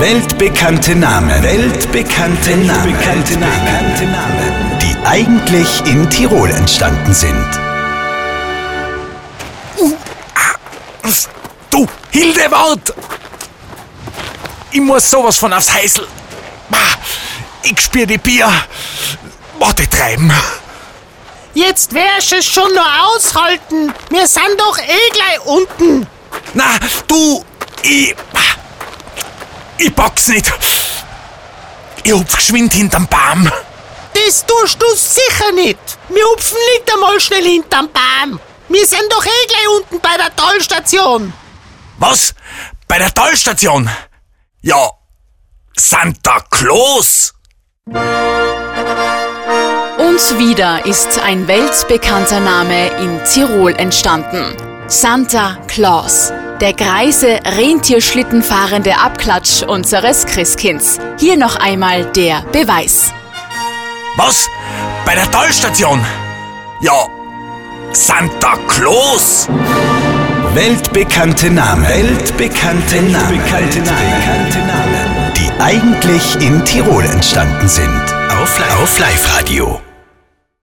Weltbekannte Namen. Weltbekannte Namen. Weltbekannte Namen. Die eigentlich in Tirol entstanden sind. Du, Hildewart! Ich muss sowas von aufs Heißel. Ich spür die Bier. Warte treiben. Jetzt wärst es schon noch aushalten. Wir sind doch eh gleich unten. Na, du, ich. Ich pack's nicht. Ich hupf geschwind hinterm Baum. Das tust du sicher nicht. Wir hupfen nicht einmal schnell hinterm Baum. Wir sind doch eh gleich unten bei der Tollstation. Was? Bei der Tollstation? Ja, Santa Claus? Und wieder ist ein weltbekannter Name in Tirol entstanden. Santa Claus. Der greise, rentierschlittenfahrende Abklatsch unseres Christkinds. Hier noch einmal der Beweis. Was? Bei der Tollstation? Ja, Santa Claus? Weltbekannte Namen. Weltbekannte Namen. Weltbekannte Namen. Die eigentlich in Tirol entstanden sind. Auf, Live- auf Live-Radio.